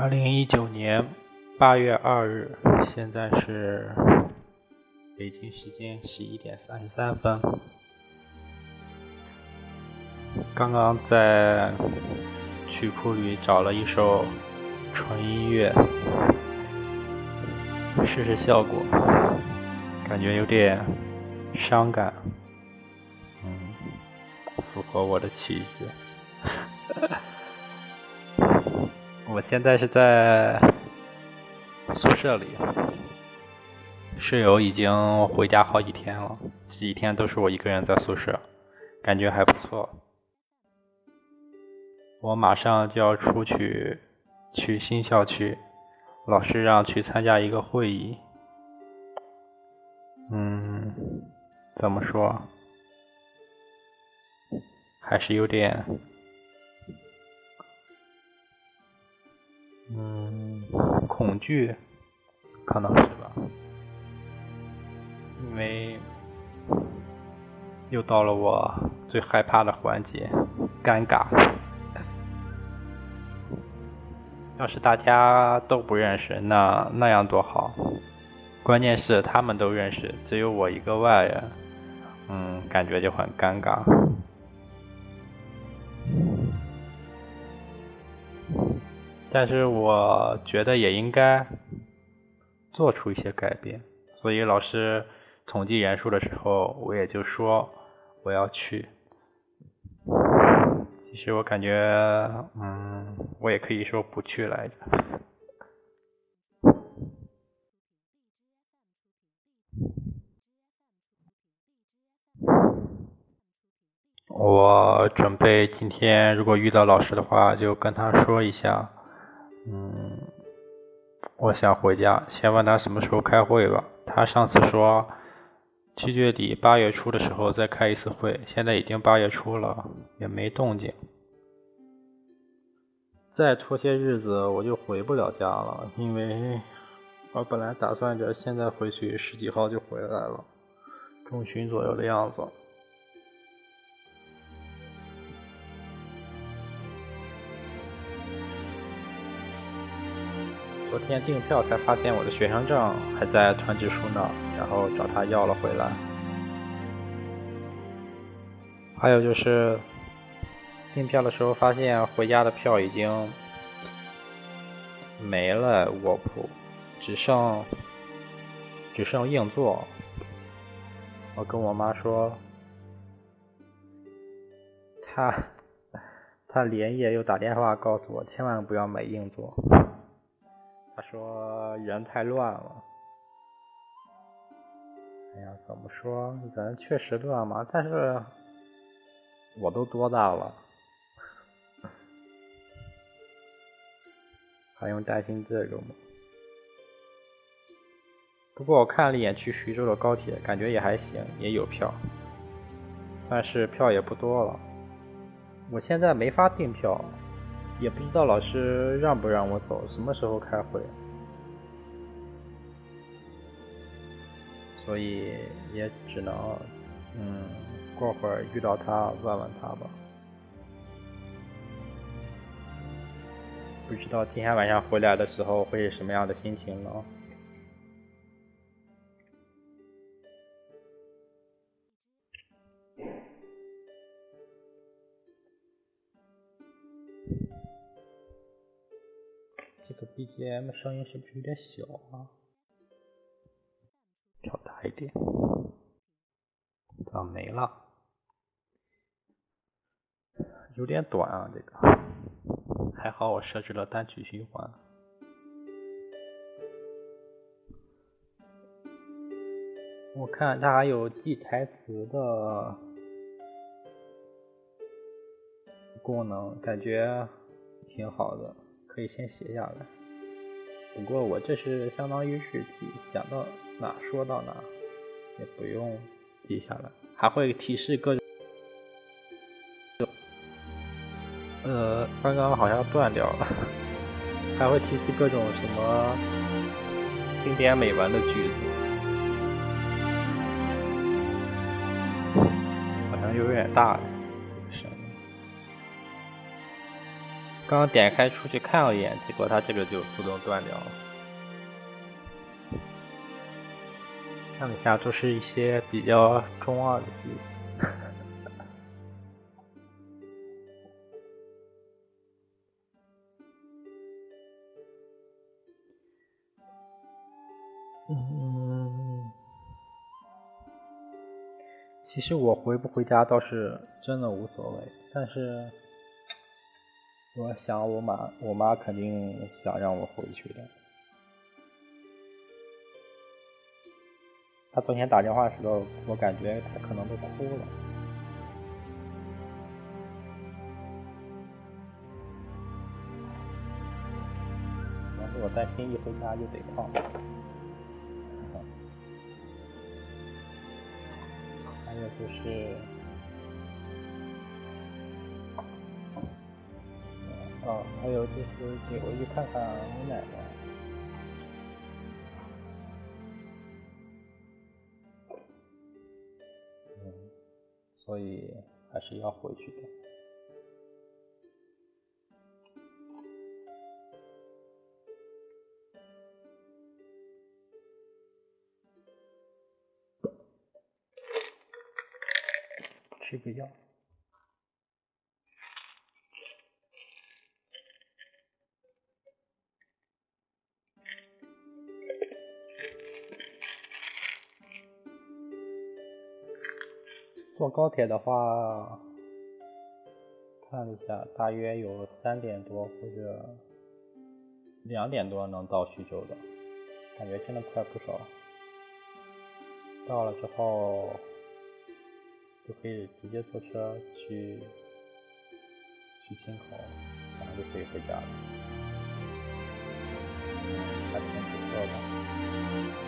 二零一九年八月二日，现在是北京时间十一点三十三分。刚刚在曲库里找了一首纯音乐，试试效果，感觉有点伤感，嗯，符合我的气质。我现在是在宿舍里，室友已经回家好几天了，这几天都是我一个人在宿舍，感觉还不错。我马上就要出去去新校区，老师让去参加一个会议。嗯，怎么说？还是有点。嗯，恐惧，可能是吧，因为又到了我最害怕的环节，尴尬。要是大家都不认识，那那样多好。关键是他们都认识，只有我一个外人，嗯，感觉就很尴尬。但是我觉得也应该做出一些改变，所以老师统计人数的时候，我也就说我要去。其实我感觉，嗯，我也可以说不去来着。我准备今天如果遇到老师的话，就跟他说一下。嗯，我想回家，先问他什么时候开会吧。他上次说七月底八月初的时候再开一次会，现在已经八月初了，也没动静。再拖些日子我就回不了家了，因为我本来打算着现在回去十几号就回来了，中旬左右的样子。昨天订票才发现我的学生证还在团支书那，然后找他要了回来。还有就是订票的时候发现回家的票已经没了卧铺，只剩只剩硬座。我跟我妈说，他他连夜又打电话告诉我，千万不要买硬座。他说人太乱了。哎呀，怎么说？人确实乱嘛，但是我都多大了，还用担心这个吗？不过我看了一眼去徐州的高铁，感觉也还行，也有票，但是票也不多了。我现在没法订票。也不知道老师让不让我走，什么时候开会，所以也只能，嗯，过会儿遇到他问问他吧。不知道今天晚上回来的时候会是什么样的心情呢？BGM 声音是不是有点小啊？调大一点。啊，没了，有点短啊，这个。还好我设置了单曲循环。我看它还有记台词的功能，感觉挺好的。可以先写下来，不过我这是相当于日记，想到哪说到哪，也不用记下来，还会提示各。呃，刚刚好像断掉了，还会提示各种什么经典美文的句子，好像有点大了。刚点开出去看了一眼，结果它这个就自动断掉了。看了一下，都是一些比较中二的剧。嗯，其实我回不回家倒是真的无所谓，但是我想我妈，我妈肯定想让我回去的。她昨天打电话的时候，我感觉她可能都哭了。但是我担心一回家就得胖。还有就是，哦，还有就是得回去看看我奶奶。嗯，所以还是要回去的。吃个药。坐高铁的话，看一下，大约有三点多或者两点多能到徐州的，感觉真的快不少。到了之后。就可以直接坐车去去青口，然后就可以回家了，还挺不错的。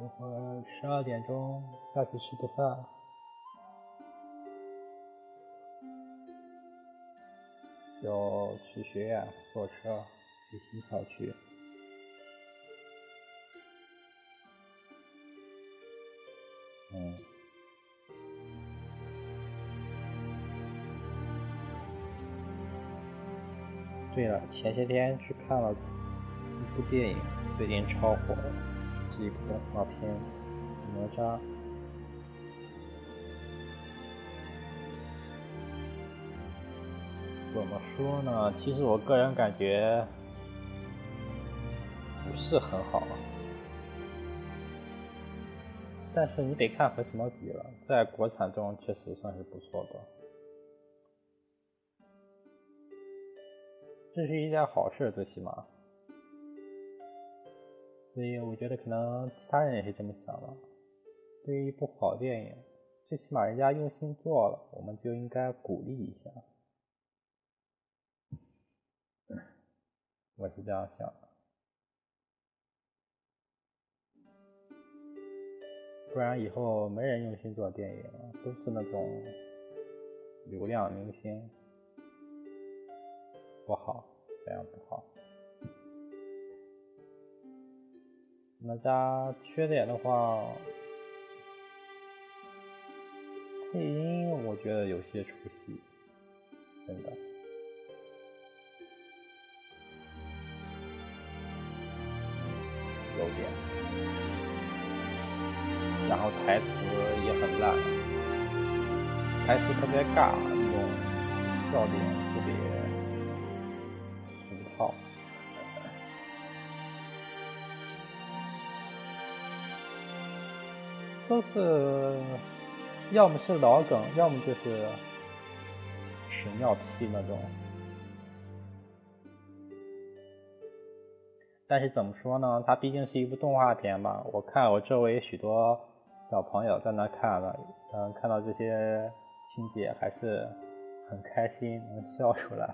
过会十二点钟下去吃个饭，就去学院坐车去西校区。嗯。对了，前些天去看了一部电影，最近超火的。是一部动画片《哪吒》，怎么说呢？其实我个人感觉不是很好，但是你得看和什么比了，在国产中确实算是不错的，这是一件好事，最起码。所以我觉得可能其他人也是这么想的。对于一部好电影，最起码人家用心做了，我们就应该鼓励一下。我是这样想的。不然以后没人用心做电影，都是那种流量明星，不好，这样不好。哪吒缺点的话，配音我觉得有些出戏，真的。有点。然后台词也很烂，台词特别尬，那种笑点特别俗套。都是，要么是老梗，要么就是屎尿屁那种。但是怎么说呢？它毕竟是一部动画片嘛。我看我周围许多小朋友在那看了，嗯，看到这些情节还是很开心，能笑出来，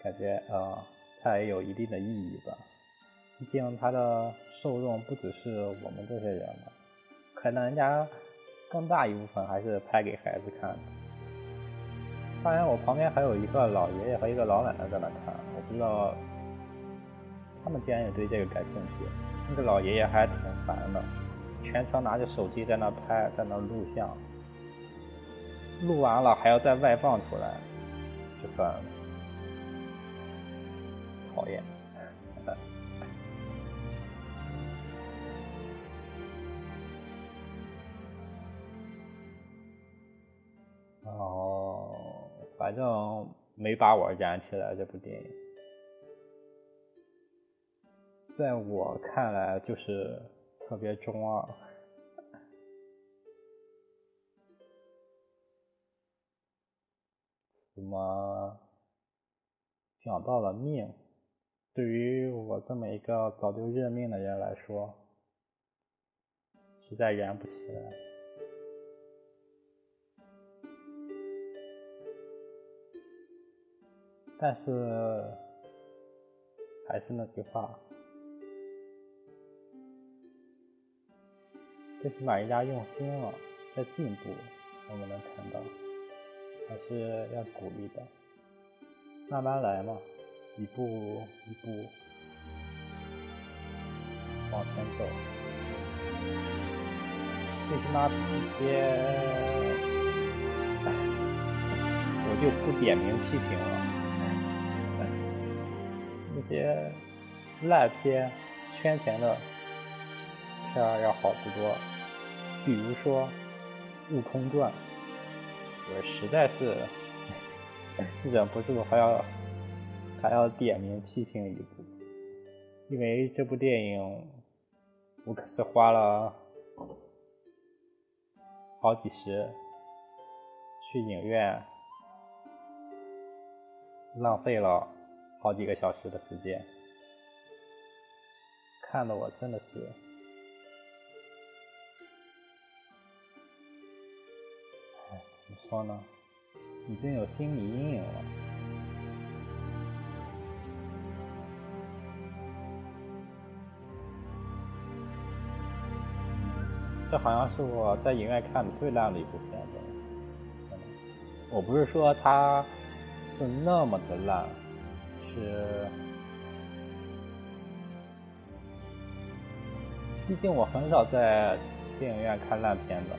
感觉呃，它也有一定的意义吧。毕竟它的受众不只是我们这些人嘛，可能人家更大一部分还是拍给孩子看的。当然，我旁边还有一个老爷爷和一个老奶奶在那看，我不知道他们竟然也对这个感兴趣。那个老爷爷还挺烦的，全程拿着手机在那拍，在那录像，录完了还要再外放出来，就很讨厌。哦，反正没把我燃起来。这部电影，在我看来就是特别中二。怎么讲到了命？对于我这么一个早就认命的人来说，实在燃不起来。但是，还是那句话，最起码人家用心了，在进步，我们能看到，还是要鼓励的。慢慢来嘛，一步一步往前走。最起码一些，我就不点名批评了。那些烂片、圈钱的片儿要好得多，比如说《悟空传》，我实在是忍不住还要还要点名批评一部，因为这部电影我可是花了好几十去影院浪费了。好几个小时的时间，看的我真的是，说呢，已经有心理阴影了。这好像是我在影院看的最烂的一部片子。我不是说它是那么的烂。是，毕竟我很少在电影院看烂片的，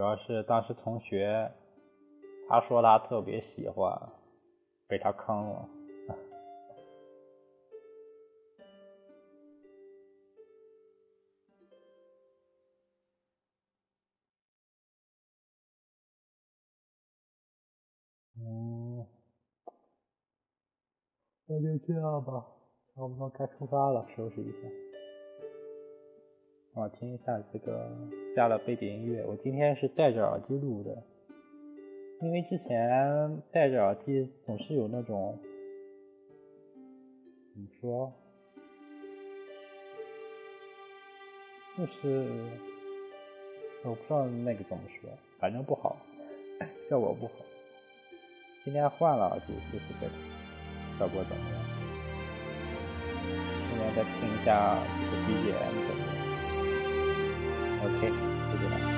主要是当时同学他说他特别喜欢，被他坑了。嗯，那就这样吧，差不多该出发了，收拾一下。我听一下这个加了背景音乐，我今天是戴着耳机录的，因为之前戴着耳机总是有那种，怎么说，就是我不知道那个怎么说，反正不好，效果不好。今天换了耳机试试看，效果怎么样？顺便再听一下这个 BGM 的 Okay.